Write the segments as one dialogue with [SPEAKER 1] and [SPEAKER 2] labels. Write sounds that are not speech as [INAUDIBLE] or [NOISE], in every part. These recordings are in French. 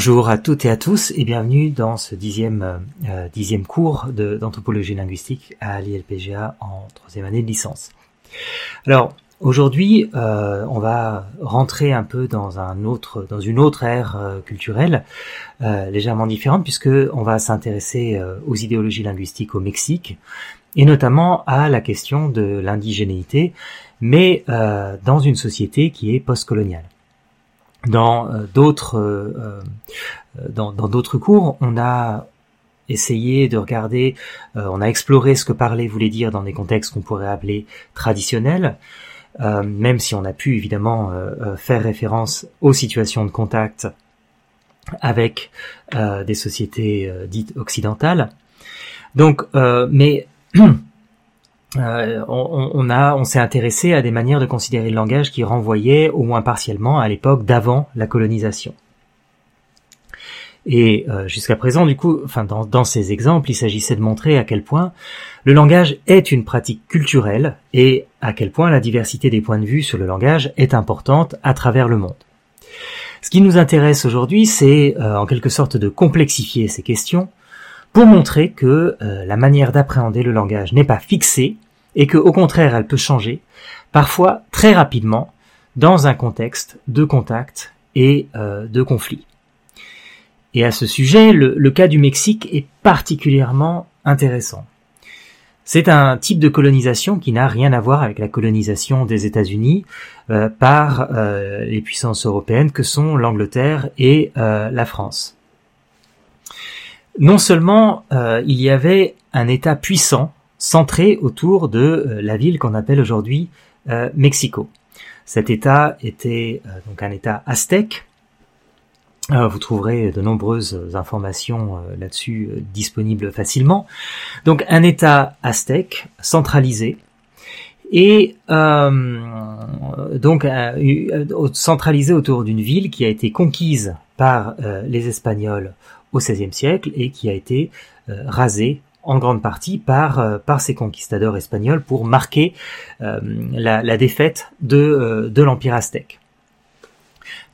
[SPEAKER 1] Bonjour à toutes et à tous et bienvenue dans ce dixième, euh, cours d'anthropologie linguistique à l'ILPGA en troisième année de licence. Alors aujourd'hui, euh, on va rentrer un peu dans un autre, dans une autre ère euh, culturelle légèrement différente puisque on va s'intéresser aux idéologies linguistiques au Mexique et notamment à la question de l'indigénéité, mais dans une société qui est postcoloniale. Dans euh, d'autres euh, euh, dans d'autres cours, on a essayé de regarder, on a exploré ce que parler voulait dire dans des contextes qu'on pourrait appeler traditionnels, même si on a pu évidemment faire référence aux situations de contact avec des sociétés dites occidentales. Donc, mais [CLEARS THROAT] Euh, on, s'est intéressé à des manières de considérer le langage qui renvoyaient, au moins partiellement, à l'époque d'avant la colonisation. Et euh, jusqu'à présent, du coup, dans ces exemples, il s'agissait de montrer à quel point le langage est une pratique culturelle et à quel point la diversité des points de vue sur le langage est importante à travers le monde. Ce qui nous intéresse aujourd'hui, c'est euh, en quelque sorte de complexifier ces questions pour montrer que euh, la manière d'appréhender le langage n'est pas fixée et que au contraire elle peut changer, parfois très rapidement, dans un contexte de contact et euh, de conflit. Et à ce sujet, le, cas du Mexique est particulièrement intéressant. C'est un type de colonisation qui n'a rien à voir avec la colonisation des États-Unis euh, par les puissances européennes que sont l'Angleterre et la France non seulement euh, il y avait un État puissant centré autour de euh, la ville qu'on appelle aujourd'hui euh, Mexico. Cet État était donc un État aztèque. Vous trouverez de nombreuses informations là-dessus disponibles facilement. Donc un État aztèque centralisé et donc centralisé autour d'une ville qui a été conquise par les Espagnols au XVIe siècle et qui a été euh, rasé en grande partie par euh, par ces conquistadors espagnols pour marquer euh, la, défaite de de l'empire aztèque.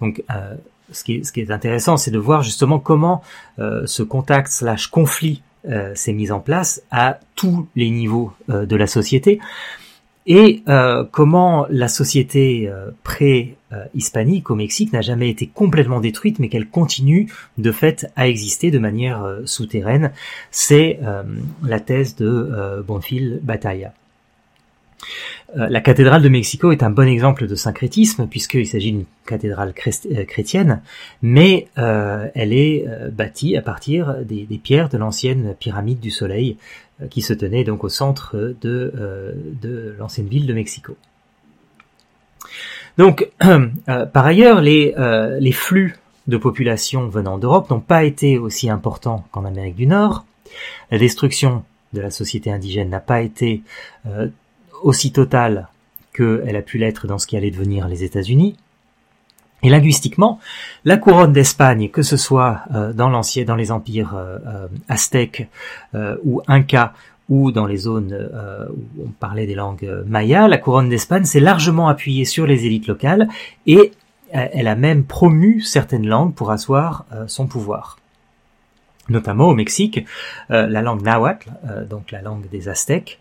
[SPEAKER 1] Donc ce qui, est, intéressant, c'est de voir justement comment ce contact slash conflit s'est mis en place à tous les niveaux de la société et comment la société euh, pré-hispanique au Mexique n'a jamais été complètement détruite, mais qu'elle continue de fait à exister de manière euh, souterraine. C'est euh, la thèse de euh, Bonfil Batalla. La cathédrale de Mexico est un bon exemple de syncrétisme puisqu'il s'agit d'une cathédrale chrétienne, mais euh, elle est bâtie à partir des, pierres de l'ancienne pyramide du Soleil euh, qui se tenait donc au centre euh, de l'ancienne ville de Mexico. Donc, [CLEARS THROAT] euh, par ailleurs, les, euh, les flux de population venant d'Europe n'ont pas été aussi importants qu'en Amérique du Nord. La destruction de la société indigène n'a pas été euh, aussi totale qu'elle a pu l'être dans ce qui allait devenir les États-Unis. Et linguistiquement, la couronne d'Espagne, que ce soit dans l'ancien, dans les empires aztèques ou incas ou dans les zones euh, où on parlait des langues mayas, la couronne d'Espagne s'est largement appuyée sur les élites locales et elle a même promu certaines langues pour asseoir son pouvoir. Notamment au Mexique, la langue nahuatl, donc la langue des Aztèques,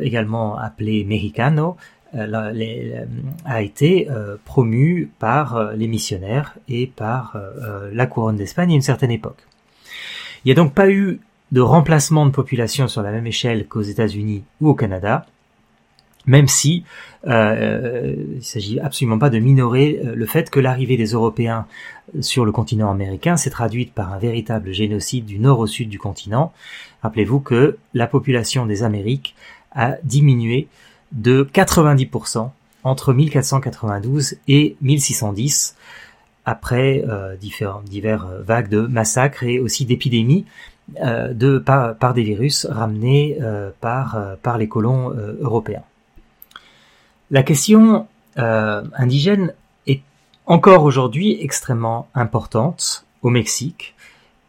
[SPEAKER 1] également appelée mexicano, euh, euh, a été euh, promu par les missionnaires et par la couronne d'Espagne à une certaine époque. Il n'y a donc pas eu de remplacement de population sur la même échelle qu'aux États-Unis ou au Canada, même si euh, il s'agit absolument pas de minorer le fait que l'arrivée des Européens sur le continent américain s'est traduite par un véritable génocide du nord au sud du continent. Rappelez-vous que la population des Amériques a diminué de 90% entre 1492 et 1610, après euh, divers vagues de massacres et aussi d'épidémies euh, de, par, des virus ramenés euh, par, euh, par les colons euh, européens. La question euh, indigène est encore aujourd'hui extrêmement importante au Mexique,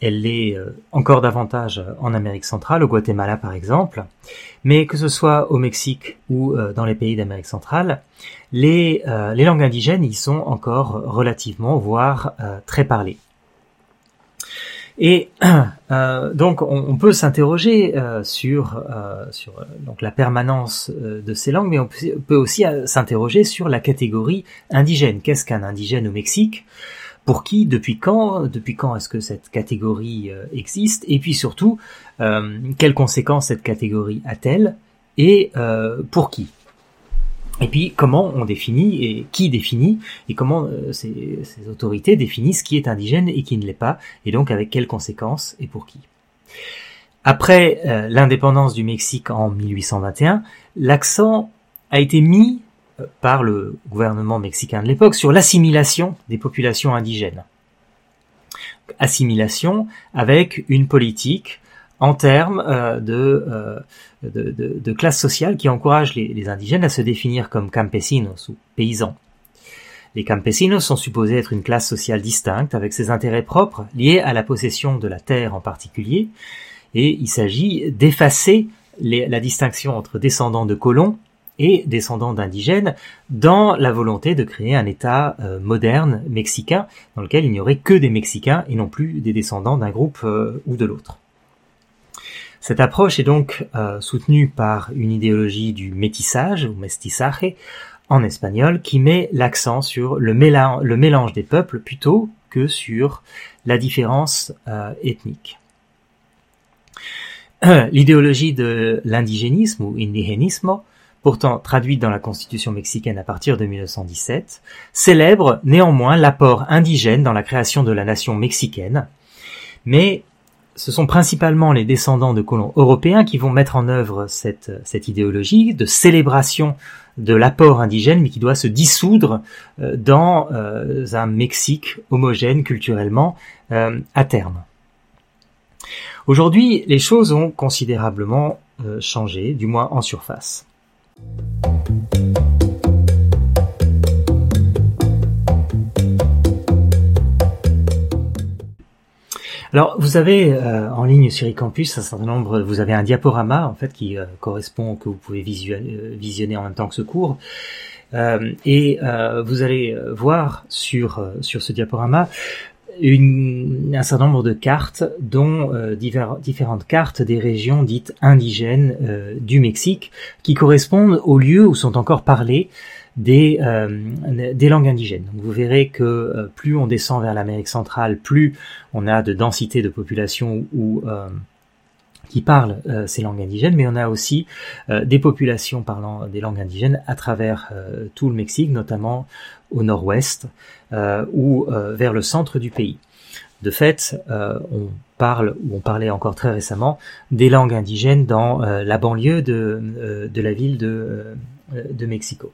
[SPEAKER 1] elle l'est euh, encore davantage en Amérique centrale, au Guatemala par exemple, mais que ce soit au Mexique ou euh, dans les pays d'Amérique centrale, les, euh, les, langues indigènes y sont encore relativement, voire très parlées. Et [CLEARS THROAT] euh, donc on, peut s'interroger euh, sur, euh, sur donc la permanence de ces langues, mais on peut, aussi s'interroger sur la catégorie indigène. Qu'est-ce qu'un indigène au Mexique? Pour qui? Depuis quand? Depuis quand est-ce que cette catégorie existe? Et puis surtout, quelles conséquences cette catégorie a-t-elle? Et pour qui? Et puis comment on définit et qui définit et comment euh, ces, autorités définissent qui est indigène et qui ne l'est pas et donc avec quelles conséquences et pour qui. Après euh, l'indépendance du Mexique en 1821, l'accent a été mis euh, par le gouvernement mexicain de l'époque sur l'assimilation des populations indigènes. Assimilation avec une politique en termes euh, euh, de, de, de, classe sociale qui encourage les, indigènes à se définir comme campesinos ou paysans. Les campesinos sont supposés être une classe sociale distincte avec ses intérêts propres liés à la possession de la terre en particulier, et il s'agit d'effacer la distinction entre descendants de colons et descendants d'indigènes dans la volonté de créer un État euh, moderne mexicain dans lequel il n'y aurait que des Mexicains et non plus des descendants d'un groupe ou de l'autre. Cette approche est donc euh, soutenue par une idéologie du métissage ou mestizaje en espagnol qui met l'accent sur le, mélange des peuples plutôt que sur la différence euh, ethnique. L'idéologie de l'indigénisme ou indigénisme, pourtant traduite dans la constitution mexicaine à partir de 1917, célèbre néanmoins l'apport indigène dans la création de la nation mexicaine, mais ce sont principalement les descendants de colons européens qui vont mettre en œuvre cette, cette idéologie de célébration de l'apport indigène, mais qui doit se dissoudre euh, dans euh, un Mexique homogène culturellement euh, à terme. Aujourd'hui, les choses ont considérablement changé, du moins en surface. Alors, vous avez euh, en ligne sur eCampus un certain nombre, vous avez un diaporama en fait qui euh, correspond que vous pouvez euh, visionner en même temps que ce cours. et vous allez voir sur sur ce diaporama une, un certain nombre de cartes, dont différentes cartes des régions dites indigènes du Mexique, qui correspondent aux lieux où sont encore parlés des, euh, des langues indigènes. vous verrez que euh, plus on descend vers l'Amérique centrale, plus on a de densité de population où, euh, qui parlent ces langues indigènes, mais on a aussi des populations parlant des langues indigènes à travers tout le Mexique, notamment au nord-ouest ou vers le centre du pays. De fait, on parle, ou on parlait encore très récemment, des langues indigènes dans la banlieue de, la ville de Mexico.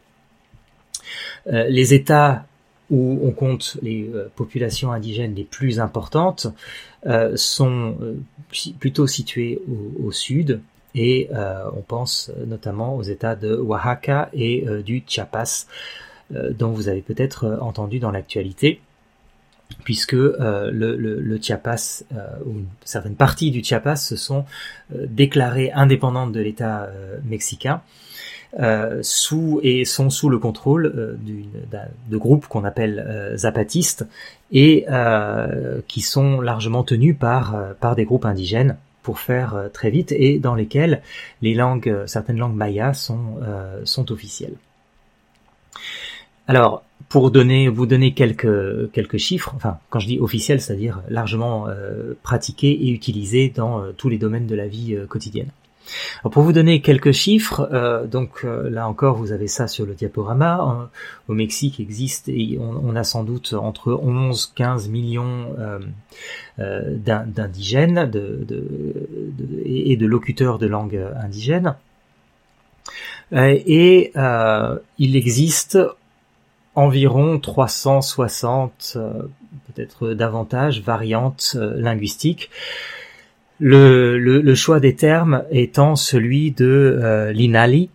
[SPEAKER 1] Euh, les États où on compte les euh, populations indigènes les plus importantes euh, sont plutôt situés au, sud et on pense notamment aux États de Oaxaca et du Chiapas dont vous avez peut-être entendu dans l'actualité puisque le, Chiapas ou certaines parties du Chiapas se sont déclarées indépendantes de l'État mexicain euh, sous et sont sous le contrôle euh, de groupes qu'on appelle euh, zapatistes et qui sont largement tenus par par des groupes indigènes pour faire très vite et dans lesquels les langues certaines langues mayas sont sont officielles. Alors, pour donner, vous donner quelques quelques chiffres, enfin, quand je dis officiels, c'est-à-dire largement pratiqués et utilisés dans tous les domaines de la vie quotidienne pour vous donner quelques chiffres, euh, donc euh, là encore vous avez ça sur le diaporama. au Mexique existe et on, a sans doute entre 11 15 millions euh, d'indigènes et de locuteurs de langue indigène. et il existe environ 360, peut-être davantage, variantes linguistiques. Le, le, choix des termes étant celui de euh, l'INALI,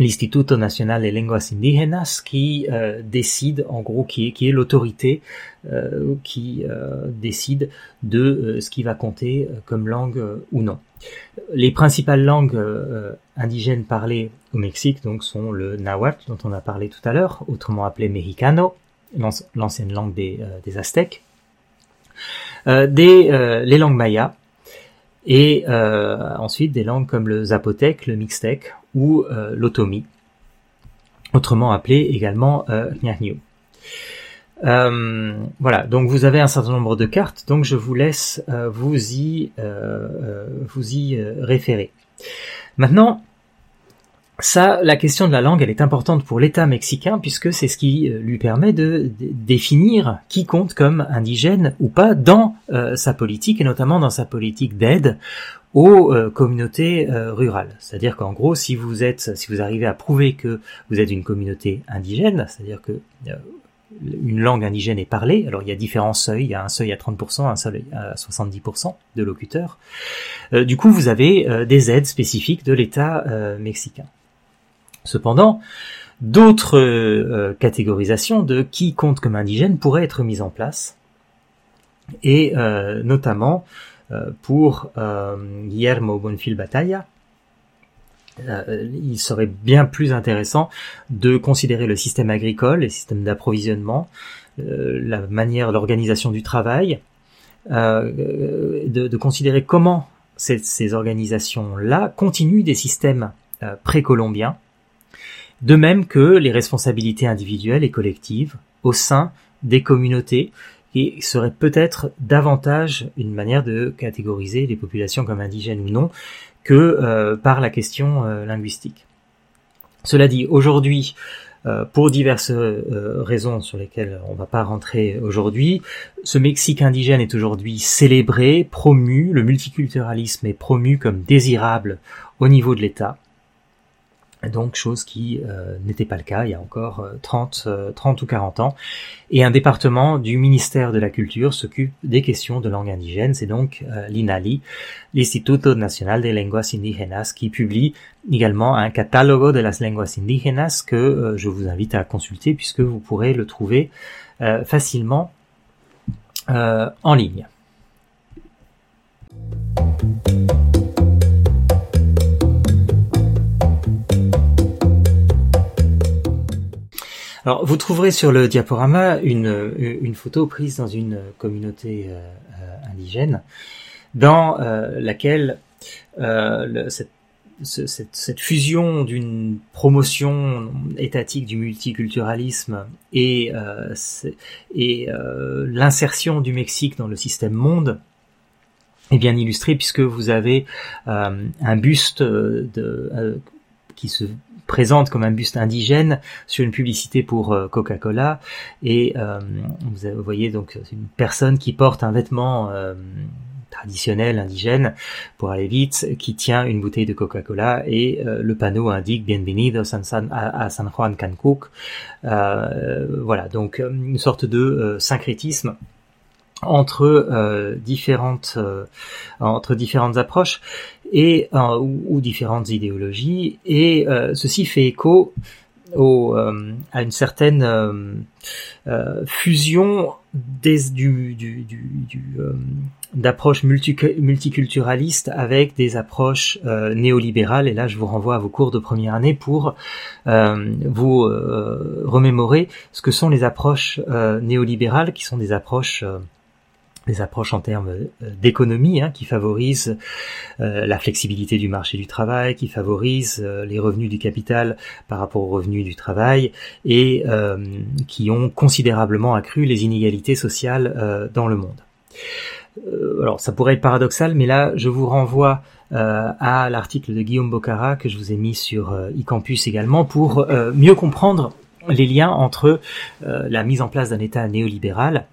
[SPEAKER 1] l'Instituto Nacional de Lenguas Indígenas, qui euh, décide, en gros, qui est, qui est l'autorité euh, qui décide de ce qui va compter comme langue ou non. Les principales langues indigènes parlées au Mexique donc sont le nahuatl dont on a parlé tout à l'heure, autrement appelé mexicano, l'ancienne langue des, des Aztèques, des les langues mayas et ensuite des langues comme le zapotèque, le mixtèque ou l'otomi, autrement appelé également euh, euh, voilà, donc vous avez un certain nombre de cartes, donc je vous laisse euh, vous y euh, vous y référer. Maintenant, ça, la question de la langue, elle est importante pour l'État mexicain puisque c'est ce qui lui permet de, définir qui compte comme indigène ou pas dans sa politique et notamment dans sa politique d'aide aux communautés rurales. C'est-à-dire qu'en gros, si vous êtes, si vous arrivez à prouver que vous êtes une communauté indigène, c'est-à-dire que une langue indigène est parlée. Alors il y a différents seuils, il y a un seuil à 30%, un seuil à 70% de locuteurs. Euh, du coup, vous avez euh, des aides spécifiques de l'État euh, mexicain. Cependant, d'autres catégorisations de qui compte comme indigène pourraient être mises en place, et notamment pour Guillermo Bonfil Batalla, euh, il serait bien plus intéressant de considérer le système agricole, les systèmes d'approvisionnement, euh, la manière, l'organisation du travail, euh, de, considérer comment ces, organisations-là continuent des systèmes précolombiens, de même que les responsabilités individuelles et collectives au sein des communautés et serait peut-être davantage une manière de catégoriser les populations comme indigènes ou non, que euh, par la question euh, linguistique. Cela dit, aujourd'hui, euh, pour diverses raisons sur lesquelles on ne va pas rentrer aujourd'hui, ce Mexique indigène est aujourd'hui célébré, promu, le multiculturalisme est promu comme désirable au niveau de l'État. Donc chose qui euh, n'était pas le cas il y a encore 30, euh, 30 euh, ou 40 ans. Et un département du ministère de la Culture s'occupe des questions de langue indigène. C'est donc l'INALI, l'Instituto Nacional de Lenguas Indígenas, qui publie également un catalogue de las lenguas indígenas que je vous invite à consulter puisque vous pourrez le trouver facilement en ligne. Alors, vous trouverez sur le diaporama une, une photo prise dans une communauté euh, euh, indigène, dans euh, laquelle cette, cette, fusion d'une promotion étatique du multiculturalisme et, et l'insertion du Mexique dans le système monde est bien illustrée puisque vous avez un buste de, qui se présente comme un buste indigène sur une publicité pour euh, Coca-Cola et euh, vous voyez donc une personne qui porte un vêtement euh, traditionnel indigène pour aller vite qui tient une bouteille de Coca-Cola et le panneau indique Bienvenido San San, à, San Juan Cancuc. voilà donc une sorte de syncrétisme entre euh, différentes euh, entre différentes approches et euh, ou, différentes idéologies et ceci fait écho au, à une certaine fusion des, du, du, du, d'approches multiculturalistes avec des approches néolibérales. Et là je vous renvoie à vos cours de première année pour vous remémorer ce que sont les approches néolibérales qui sont des approches des approches en termes euh, d'économie hein, qui favorisent euh, la flexibilité du marché du travail, qui favorisent euh, les revenus du capital par rapport aux revenus du travail et qui ont considérablement accru les inégalités sociales dans le monde. alors ça pourrait être paradoxal, mais là je vous renvoie à l'article de Guillaume Bocara que je vous ai mis sur eCampus également pour mieux comprendre les liens entre la mise en place d'un État néolibéral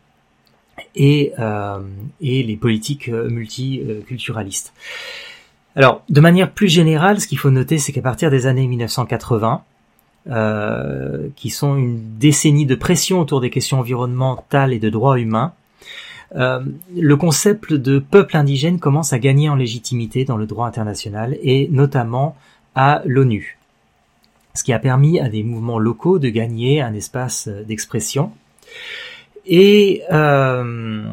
[SPEAKER 1] et, euh, et les politiques euh, multiculturalistes. Alors, de manière plus générale, ce qu'il faut noter, c'est qu'à partir des années 1980, euh, qui sont une décennie de pression autour des questions environnementales et de droits humains, euh, le concept de peuple indigène commence à gagner en légitimité dans le droit international et notamment à l'ONU, ce qui a permis à des mouvements locaux de gagner un espace d'expression. Et euh,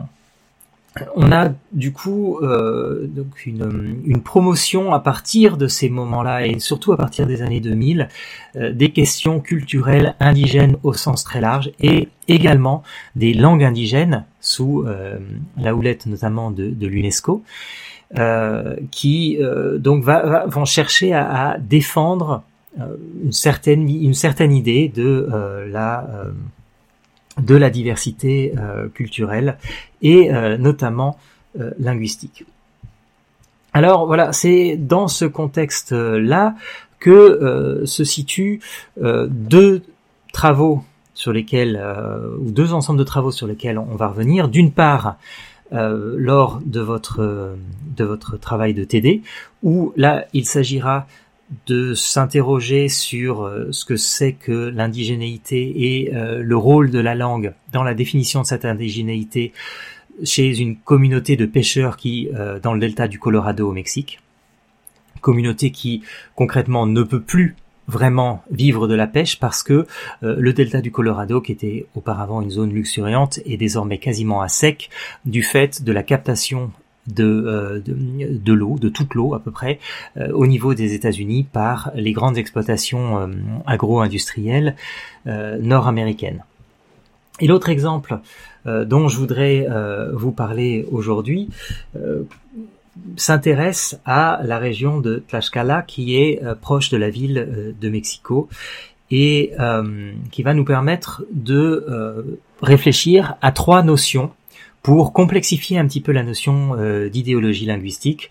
[SPEAKER 1] on a du coup euh, donc une, une, promotion à partir de ces moments-là et surtout à partir des années 2000 euh, des questions culturelles indigènes au sens très large et également des langues indigènes sous euh, la houlette notamment de, de l'UNESCO qui donc va, vont chercher à, à défendre une certaine une certaine idée de la de la diversité euh, culturelle et euh, notamment euh, linguistique. Alors voilà, c'est dans ce contexte-là que se situent deux travaux sur lesquels, ou deux ensembles de travaux sur lesquels on va revenir. D'une part, lors de votre de votre travail de TD, où là il s'agira de s'interroger sur euh, ce que c'est que l'indigénéité et euh, le rôle de la langue dans la définition de cette indigénéité chez une communauté de pêcheurs qui, euh, dans le delta du Colorado au Mexique, communauté qui concrètement ne peut plus vraiment vivre de la pêche parce que le delta du Colorado, qui était auparavant une zone luxuriante, est désormais quasiment à sec du fait de la captation euh, de, de, l'eau, de toute l'eau à peu près, euh, au niveau des États-Unis par les grandes exploitations euh, agro-industrielles nord-américaines. Et l'autre exemple dont je voudrais vous parler aujourd'hui s'intéresse à la région de Tlaxcala qui est proche de la ville de Mexico et qui va nous permettre de réfléchir à trois notions pour complexifier un petit peu la notion euh, d'idéologie linguistique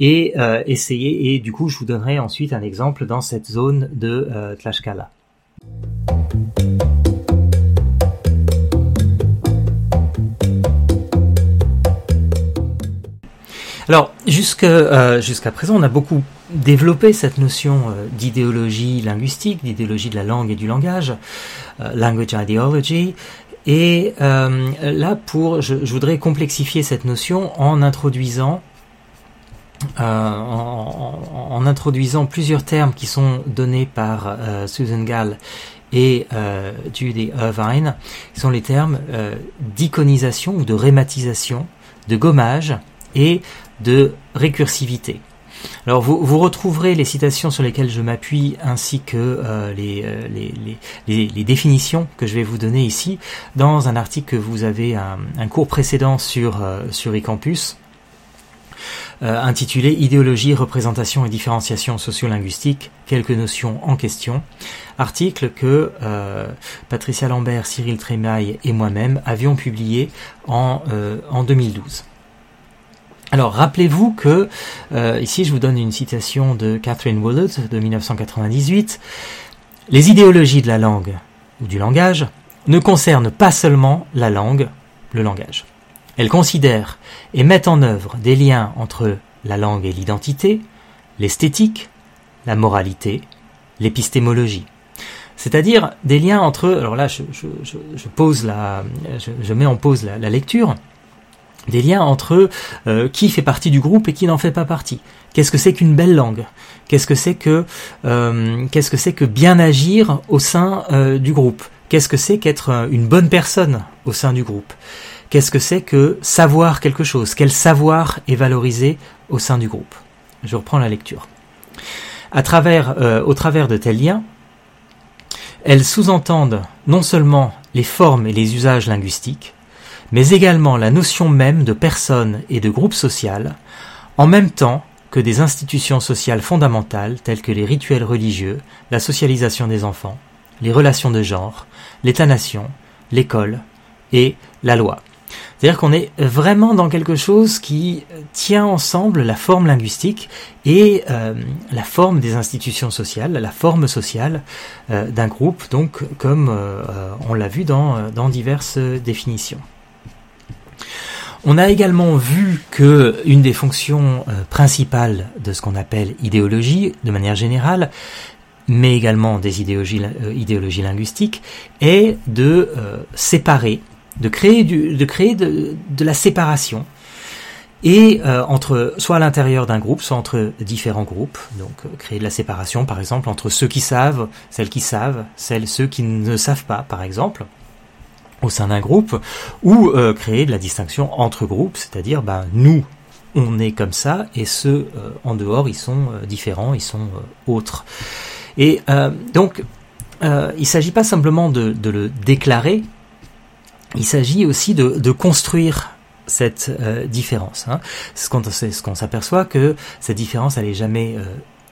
[SPEAKER 1] et euh, essayer, et du coup je vous donnerai ensuite un exemple dans cette zone de euh, Tlaxcala. Alors jusqu'à jusqu'à présent, on a beaucoup développé cette notion d'idéologie linguistique, d'idéologie de la langue et du langage, language ideology, et euh, là, pour, je, voudrais complexifier cette notion en introduisant, euh, en, introduisant plusieurs termes qui sont donnés par euh, Susan Gall et Judy Irvine, qui sont les termes d'iconisation ou de rématisation, de gommage et de récursivité. Alors vous, vous, retrouverez les citations sur lesquelles je m'appuie ainsi que euh, les, euh, les, les, les, définitions que je vais vous donner ici dans un article que vous avez un, un cours précédent sur, euh, sur eCampus. Euh, intitulé Idéologie, représentation et différenciation sociolinguistique, quelques notions en question. Article que Patricia Lambert, Cyril Trémaille et moi-même avions publié en, en 2012. Alors rappelez-vous que, euh, ici je vous donne une citation de Catherine Woolard de 1998, les idéologies de la langue ou du langage ne concernent pas seulement la langue, le langage. Elles considèrent et mettent en œuvre des liens entre la langue et l'identité, l'esthétique, la moralité, l'épistémologie. C'est-à-dire des liens entre, alors là je, pose la, je, mets en pause la lecture, des liens entre euh, qui fait partie du groupe et qui n'en fait pas partie. Qu'est-ce que c'est qu'une belle langue? Qu'est-ce que c'est que euh, qu'est-ce que c'est que bien agir au sein euh, du groupe? Qu'est-ce que c'est qu'être une bonne personne au sein du groupe? Qu'est-ce que c'est que savoir quelque chose? Quel savoir est valorisé au sein du groupe? Je reprends la lecture. À travers, au travers de tels liens, elles sous-entendent non seulement les formes et les usages linguistiques, mais également la notion même de personne et de groupe social, en même temps que des institutions sociales fondamentales telles que les rituels religieux, la socialisation des enfants, les relations de genre, l'État-nation, l'école et la loi. C'est-à-dire qu'on est vraiment dans quelque chose qui tient ensemble la forme linguistique et euh, la forme des institutions sociales, la forme sociale euh, d'un groupe, donc comme euh, on l'a vu dans, dans diverses définitions. On a également vu que une des fonctions euh, principales de ce qu'on appelle idéologie, de manière générale, mais également des idéologies, euh, linguistiques, est de euh, séparer, de créer, de la séparation, et entre soit à l'intérieur d'un groupe, soit entre différents groupes, donc créer de la séparation, par exemple, entre ceux qui savent, celles qui savent, celles ceux qui ne savent pas, par exemple, au sein d'un groupe, ou créer de la distinction entre groupes, c'est-à-dire ben, nous, on est comme ça, et ceux en dehors, ils sont différents, ils sont autres. Et donc, il ne s'agit pas simplement de, de, le déclarer, il s'agit aussi de, de construire cette euh, différence. Hein. Ce qu'on ce qu'on s'aperçoit que cette différence, elle est jamais euh,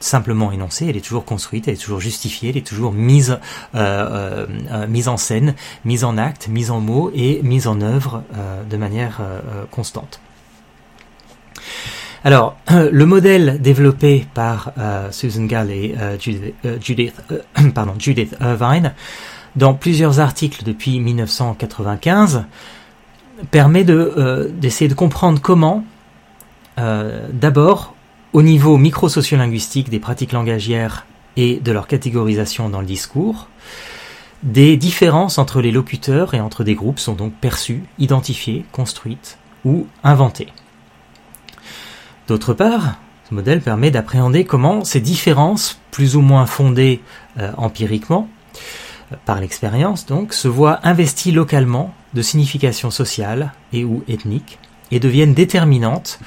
[SPEAKER 1] simplement énoncée, elle est toujours construite, elle est toujours justifiée, elle est toujours mise euh, mise en scène, mise en acte, mise en mots et mise en œuvre de manière constante. Alors, [CLEARS THROAT] le modèle développé par Susan Gall et [CLEARS THROAT] Judith, Irvine dans plusieurs articles depuis 1995 permet de euh, d'essayer de comprendre comment, euh, d'abord, au niveau micro-sociolinguistique des pratiques langagières et de leur catégorisation dans le discours, des différences entre les locuteurs et entre des groupes sont donc perçues, identifiées, construites ou inventées. D'autre part, ce modèle permet d'appréhender comment ces différences, plus ou moins fondées euh, empiriquement, par l'expérience donc, se voient investies localement de signification sociale et ou ethnique et deviennent déterminantes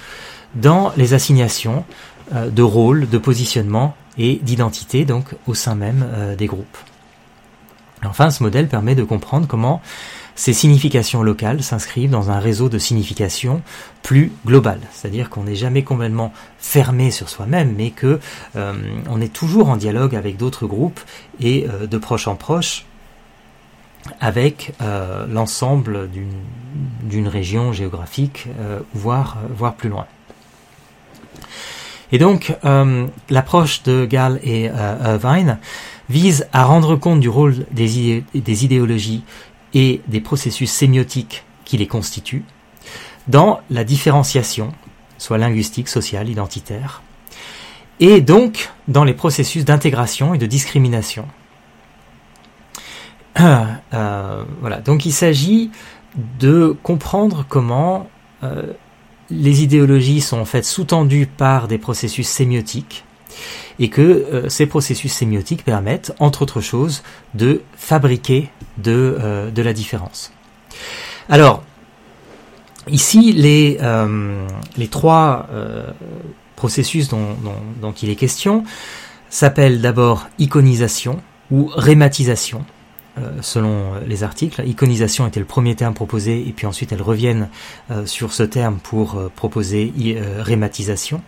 [SPEAKER 1] dans les assignations euh, de rôles, de positionnement et d'identité donc au sein même euh, des groupes. Enfin, ce modèle permet de comprendre comment ces significations locales s'inscrivent dans un réseau de signification plus global, c'est-à-dire qu'on n'est jamais complètement fermé sur soi-même, mais que euh, on est toujours en dialogue avec d'autres groupes et de proche en proche avec l'ensemble d'une région géographique, voire plus loin. Et donc, euh, l'approche de Gall et Irvine vise à rendre compte du rôle des, des idéologies et des processus sémiotiques qui les constituent dans la différenciation, soit linguistique, sociale, identitaire, et donc dans les processus d'intégration et de discrimination euh, voilà. Donc il s'agit de comprendre comment euh, les idéologies sont en fait sous-tendues par des processus sémiotiques et que euh, ces processus sémiotiques permettent, entre autres choses, de fabriquer de, de la différence. Alors, ici, les, les trois processus dont, dont, dont il est question s'appellent d'abord iconisation ou rématisation. Euh, selon les articles. Iconisation était le premier terme proposé et puis ensuite elles reviennent euh, sur ce terme pour euh, proposer rématisation.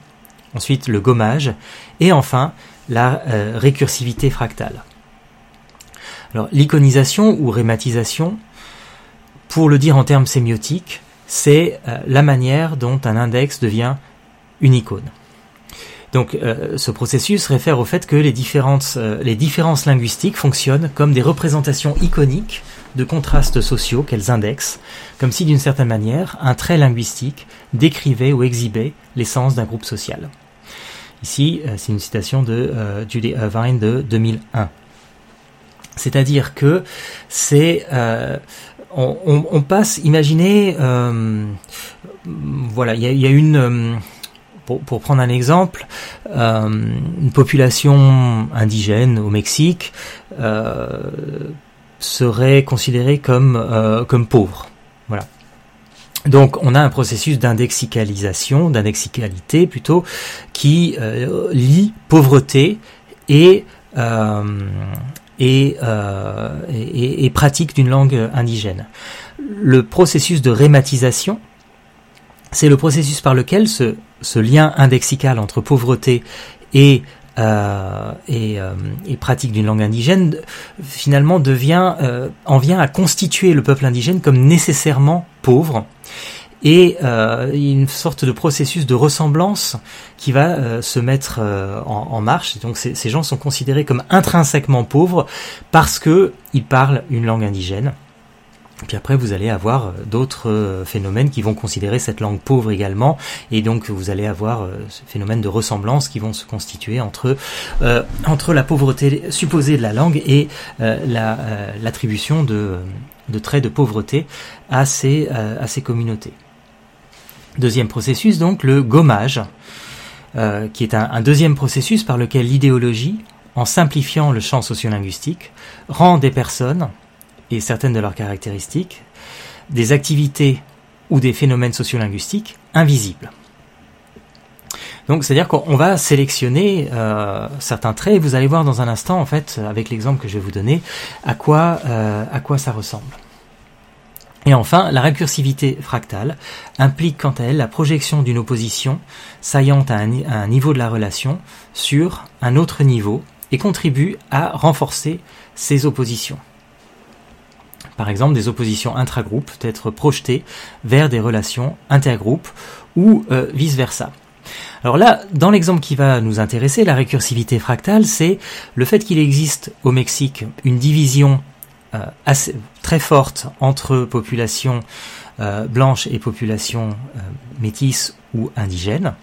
[SPEAKER 1] Ensuite le gommage et enfin la récursivité fractale. Alors l'iconisation ou rématisation, pour le dire en termes sémiotiques, c'est la manière dont un index devient une icône. Donc euh, ce processus réfère au fait que les différences, euh, les différences linguistiques fonctionnent comme des représentations iconiques de contrastes sociaux qu'elles indexent, comme si d'une certaine manière un trait linguistique décrivait ou exhibait l'essence d'un groupe social. Ici, euh, c'est une citation de Judy Irvine de 2001. C'est-à-dire que c'est on, on, passe, imaginez, voilà, il y a, une pour, prendre un exemple, euh, une population indigène au Mexique euh, serait considérée comme, euh, comme pauvre. Voilà. Donc on a un processus d'indexicalisation, d'indexicalité plutôt, qui lie pauvreté et, et, et, et pratique d'une langue indigène. Le processus de rématisation, c'est le processus par lequel ce, ce lien indexical entre pauvreté et euh, et, euh, et, pratique d'une langue indigène finalement devient euh, en vient à constituer le peuple indigène comme nécessairement pauvre et une sorte de processus de ressemblance qui va se mettre en, en, marche. Donc ces, ces gens sont considérés comme intrinsèquement pauvres parce que ils parlent une langue indigène. Puis après, vous allez avoir euh, d'autres euh, phénomènes qui vont considérer cette langue pauvre également, et donc vous allez avoir euh, ce phénomène de ressemblance qui vont se constituer entre entre la pauvreté supposée de la langue et l'attribution de, traits de pauvreté à ces à ces communautés. Deuxième processus, donc le gommage, qui est un deuxième processus par lequel l'idéologie, en simplifiant le champ sociolinguistique, rend des personnes et certaines de leurs caractéristiques des activités ou des phénomènes sociolinguistiques invisibles. Donc, c'est-à-dire qu'on va sélectionner euh, certains traits. Et vous allez voir dans un instant, en fait, avec l'exemple que je vais vous donner, à quoi euh, à quoi ça ressemble. Et enfin, la récursivité fractale implique quant à elle la projection d'une opposition saillante à un, niveau de la relation sur un autre niveau et contribue à renforcer ces oppositions. Par exemple, des oppositions intragroupes peuvent être projetées vers des relations intergroupes ou euh, vice-versa. Alors là, dans l'exemple qui va nous intéresser, la récursivité fractale, c'est le fait qu'il existe au Mexique une division euh, assez, très forte entre population euh, blanche et population métisse ou indigène,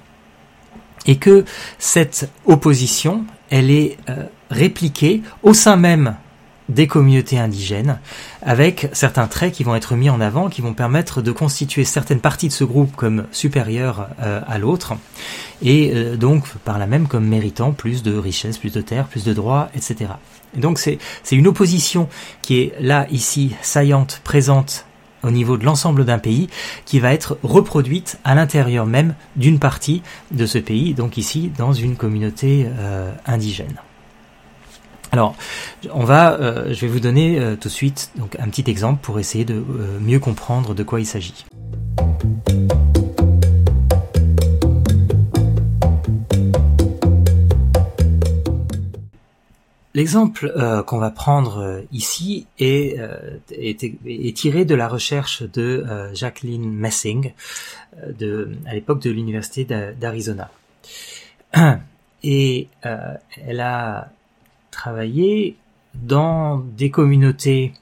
[SPEAKER 1] et que cette opposition, elle est répliquée au sein même des communautés indigènes, avec certains traits qui vont être mis en avant, qui vont permettre de constituer certaines parties de ce groupe comme supérieures euh, à l'autre, et euh, donc par là même comme méritant plus de richesses, plus de terres, plus de droits, etc. Et donc c'est une opposition qui est là, ici, saillante, présente au niveau de l'ensemble d'un pays, qui va être reproduite à l'intérieur même d'une partie de ce pays, donc ici dans une communauté euh, indigène. Alors, on va, euh, je vais vous donner euh, tout de suite un petit exemple pour essayer de euh, mieux comprendre de quoi il s'agit. L'exemple qu'on va prendre ici est, tiré de la recherche de Jacqueline Messing à l'époque de l'université d'Arizona. [CLEARS THROAT] Et elle a travailler dans des communautés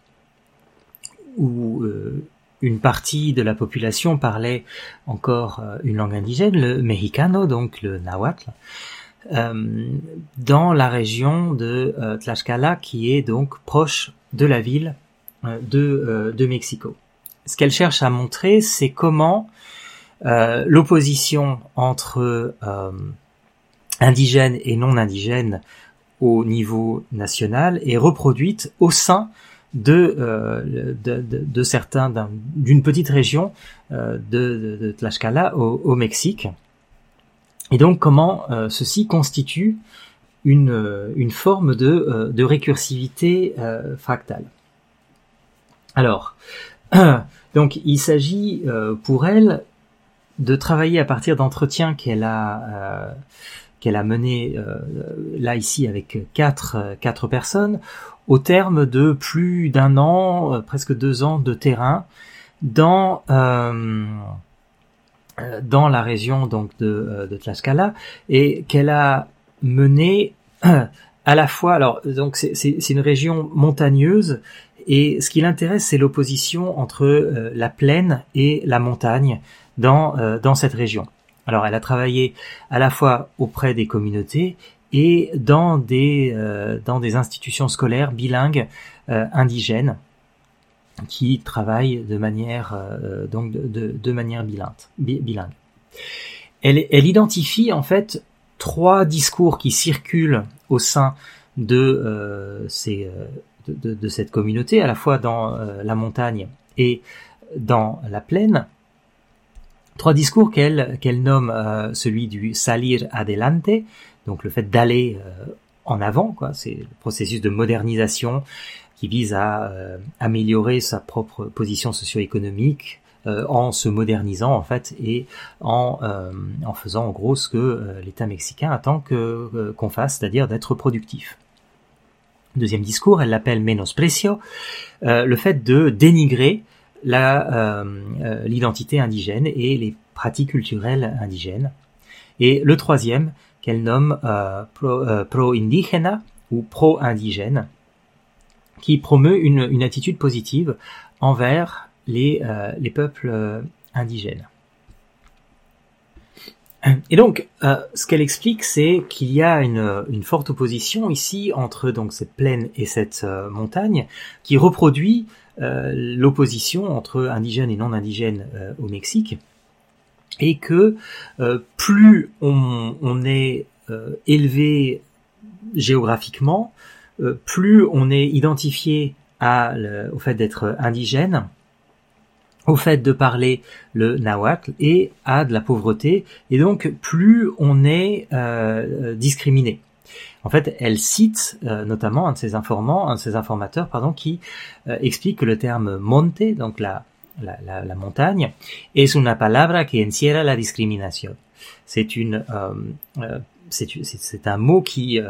[SPEAKER 1] où euh, une partie de la population parlait encore euh, une langue indigène, le mexicano, donc le nahuatl, euh, dans la région de Tlaxcala, qui est donc proche de la ville de, de Mexico. Ce qu'elle cherche à montrer, c'est comment l'opposition entre indigènes et non indigènes au niveau national et reproduite au sein de, euh, de, de, certains d'une petite région euh, de, de, Tlaxcala au, au, Mexique. Et donc comment euh, ceci constitue une, une forme de, de récursivité fractale? Alors, [CLEARS THROAT] donc il s'agit pour elle de travailler à partir d'entretiens qu'elle a qu'elle a mené euh, là ici avec quatre, euh, quatre personnes au terme de plus d'un an, euh, presque deux ans de terrain dans dans la région donc de, de Tlaxcala et qu'elle a mené à la fois alors donc c'est une région montagneuse et ce qui l'intéresse c'est l'opposition entre la plaine et la montagne dans dans cette région. Alors elle a travaillé à la fois auprès des communautés et dans des, euh, dans des institutions scolaires bilingues euh, indigènes qui travaillent de manière, euh, donc de, de, manière bilingue. Elle, elle, identifie en fait trois discours qui circulent au sein de, ces, de, de, cette communauté, à la fois dans la montagne et dans la plaine, Trois discours qu'elle qu'elle nomme euh, celui du salir adelante, donc le fait d'aller euh, en avant. C'est le processus de modernisation qui vise à euh, améliorer sa propre position socio-économique en se modernisant en fait et en en faisant en gros ce que l'État mexicain attend que qu'on fasse, c'est-à-dire d'être productif. Deuxième discours, elle l'appelle menosprecio, le fait de dénigrer euh, euh, l'identité indigène et les pratiques culturelles indigènes. Et le troisième, qu'elle nomme euh, pro-indigena ou pro-indigène, qui promeut une, une, attitude positive envers les, les peuples indigènes. Et donc, ce qu'elle explique, c'est qu'il y a une, forte opposition ici entre donc cette plaine et cette montagne, qui reproduit euh, l'opposition entre indigènes et non indigènes euh, au Mexique, et que euh, plus on, est élevé géographiquement, plus on est identifié au fait d'être indigène, au fait de parler le nahuatl et à de la pauvreté, et donc plus on est euh, discriminé. En fait, elle cite euh, notamment un de ses informant, un de ses informateurs, pardon, qui euh, explique que le terme monte, donc la, la, la, montagne, es una palabra que encierra la discriminación. C'est une, euh, c'est un mot qui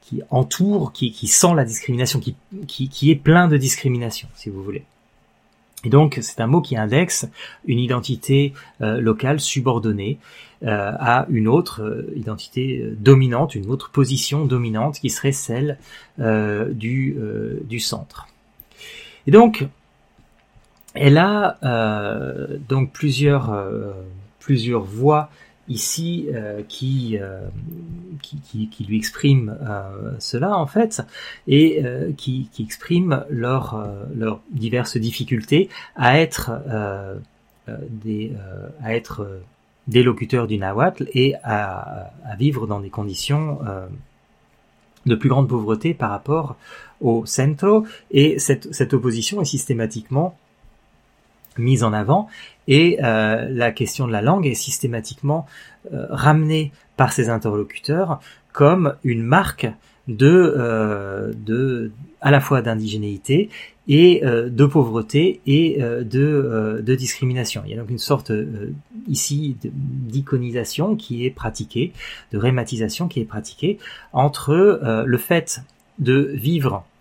[SPEAKER 1] qui entoure, qui, qui sent la discrimination, qui, qui, qui est plein de discrimination, si vous voulez. Et donc, c'est un mot qui indexe une identité euh, locale subordonnée euh, à une autre euh, identité dominante, une autre position dominante qui serait celle du, du centre. Et donc, elle a donc plusieurs, plusieurs voies ici euh, qui, euh, qui, qui, qui, lui expriment euh, cela en fait et qui, qui expriment leurs leurs diverses difficultés à être des à être des locuteurs du nahuatl et à, à vivre dans des conditions de plus grande pauvreté par rapport au centro. Et cette, cette opposition est systématiquement mise en avant et euh, la question de la langue est systématiquement euh, ramenée par ses interlocuteurs comme une marque de, euh, de à la fois d'indigénéité et de pauvreté et de, de, discrimination. Il y a donc une sorte ici d'iconisation qui est pratiquée, de rématisation qui est pratiquée entre le fait de vivre euh,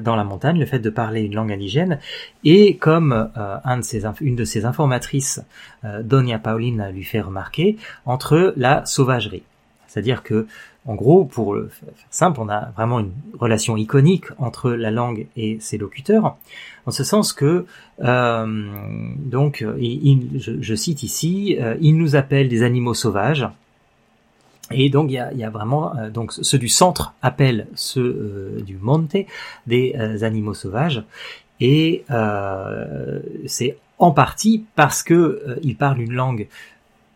[SPEAKER 1] dans la montagne, le fait de parler une langue indigène, et comme euh, une de ses informatrices, euh, Donia Pauline, lui fait remarquer, entre la sauvagerie. C'est-à-dire que, en gros, pour le simple, on a vraiment une relation iconique entre la langue et ses locuteurs, en ce sens que, donc, je, je, cite ici, il nous appelle des animaux sauvages, et donc il y a, vraiment euh, donc ceux du centre appellent ceux euh, du monte des euh, animaux sauvages et c'est en partie parce que ils parlent une langue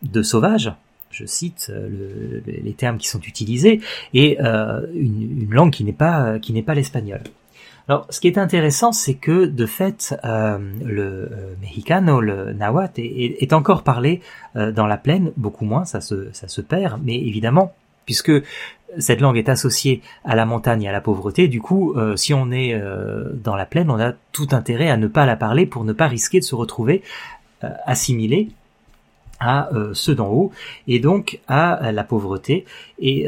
[SPEAKER 1] de sauvage. Je cite le, les termes qui sont utilisés et une, une, langue qui n'est pas qui n'est pas l'espagnol. Alors, ce qui est intéressant, c'est que de fait, euh, le euh, mexicano, le nahuatl, est, encore parlé euh, dans la plaine, beaucoup moins, ça se, ça se perd, mais évidemment, puisque cette langue est associée à la montagne et à la pauvreté, du coup, euh, si on est euh, dans la plaine, on a tout intérêt à ne pas la parler pour ne pas risquer de se retrouver assimilé à ceux d'en haut et donc à la pauvreté. Et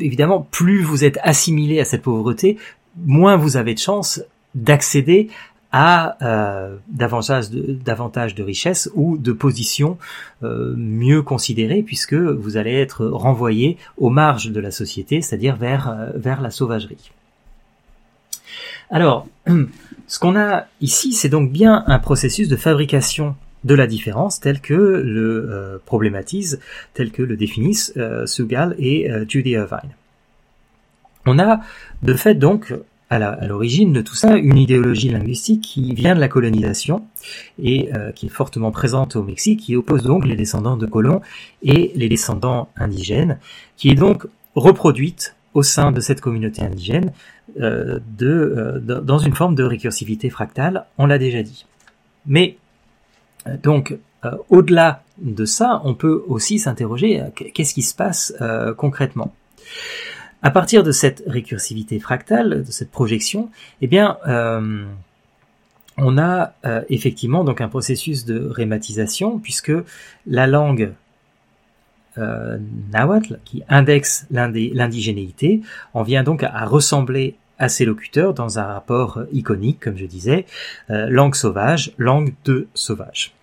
[SPEAKER 1] évidemment plus vous êtes assimilé à cette pauvreté moins vous avez de chances d'accéder à euh, davantage, de, richesses ou de positions euh, mieux considérées puisque vous allez être renvoyé aux marges de la société, c'est-à-dire vers, euh, vers la sauvagerie. Alors, [CLEARS THROAT] ce qu'on a ici, c'est donc bien un processus de fabrication de la différence tel que le problématise, tel que le définissent Sugal et Judy Irvine. On a de fait donc à l'origine de tout ça une idéologie linguistique qui vient de la colonisation et euh, qui est fortement présente au Mexique, qui oppose donc les descendants de colons et les descendants indigènes, qui est donc reproduite au sein de cette communauté indigène euh, euh, dans une forme de récursivité fractale, on l'a déjà dit. Mais donc au-delà de ça, on peut aussi s'interroger qu'est-ce qui se passe concrètement? À partir de cette récursivité fractale, de cette projection, eh bien, euh, on a euh, effectivement donc un processus de rématisation puisque la langue euh, nahuatl qui indexe l'indigénéité en vient donc à, ressembler à ses locuteurs dans un rapport iconique, comme je disais, langue sauvage, langue de sauvage.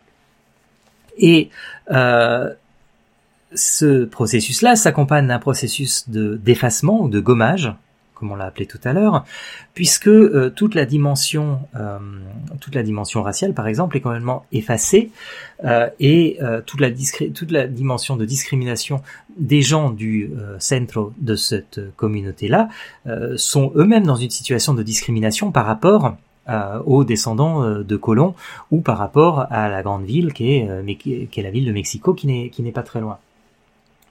[SPEAKER 1] Ce processus-là s'accompagne d'un processus de d'effacement ou de gommage, comme on l'a appelé tout à l'heure, puisque euh, toute la dimension, euh, toute la dimension raciale, par exemple, est complètement effacée euh, et toute la toute la dimension de discrimination des gens du centre de cette communauté-là sont eux-mêmes dans une situation de discrimination par rapport aux descendants de colons ou par rapport à la grande ville qui est, la ville de Mexico qui n'est pas très loin.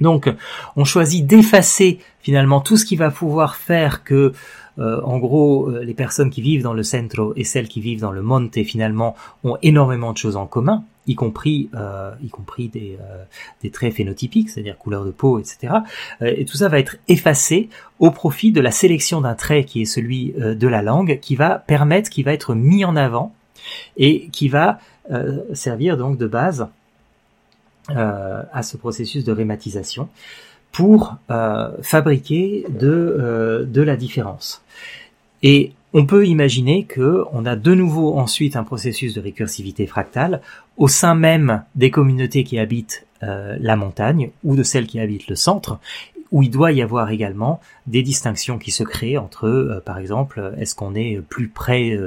[SPEAKER 1] Donc, on choisit d'effacer finalement tout ce qui va pouvoir faire que, euh, en gros, euh, les personnes qui vivent dans le centro et celles qui vivent dans le monte finalement ont énormément de choses en commun, y compris, euh, y compris des, des traits phénotypiques, c'est-à-dire couleur de peau, etc. et tout ça va être effacé au profit de la sélection d'un trait qui est celui de la langue, qui va permettre, qui va être mis en avant et qui va servir donc de base à ce processus de rématisation pour euh, fabriquer de, euh, de la différence. Et on peut imaginer que on a de nouveau ensuite un processus de récursivité fractale au sein même des communautés qui habitent la montagne ou de celles qui habitent le centre, où il doit y avoir également des distinctions qui se créent entre, par exemple, est-ce qu'on est plus près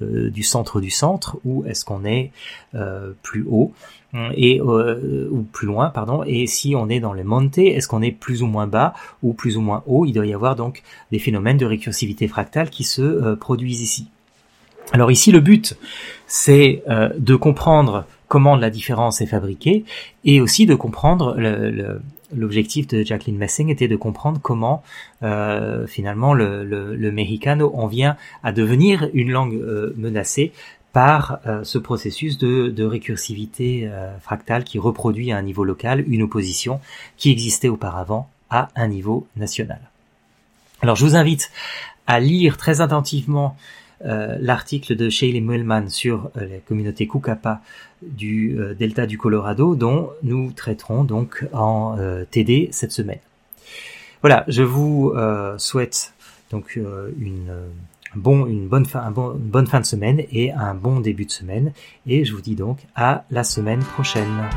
[SPEAKER 1] du centre du centre ou est-ce qu'on est plus haut et euh, ou plus loin, pardon. Et si on est dans le monte, est-ce qu'on est plus ou moins bas ou plus ou moins haut? Il doit y avoir donc des phénomènes de récursivité fractale qui se euh, produisent ici. Alors ici, le but, c'est euh, de comprendre comment la différence est fabriquée et aussi de comprendre l'objectif de Jacqueline Messing était de comprendre comment finalement le, le, le, mexicano en vient à devenir une langue menacée par euh, ce processus de, récursivité euh, fractale qui reproduit à un niveau local une opposition qui existait auparavant à un niveau national. Alors je vous invite à lire très attentivement euh, l'article de Shaylee Mullman sur la communauté Kukapa du delta du Colorado dont nous traiterons donc en TD cette semaine. Voilà, je vous souhaite donc une bon, une bonne fin, une bonne fin de semaine et un bon début de semaine. Et je vous dis donc à la semaine prochaine.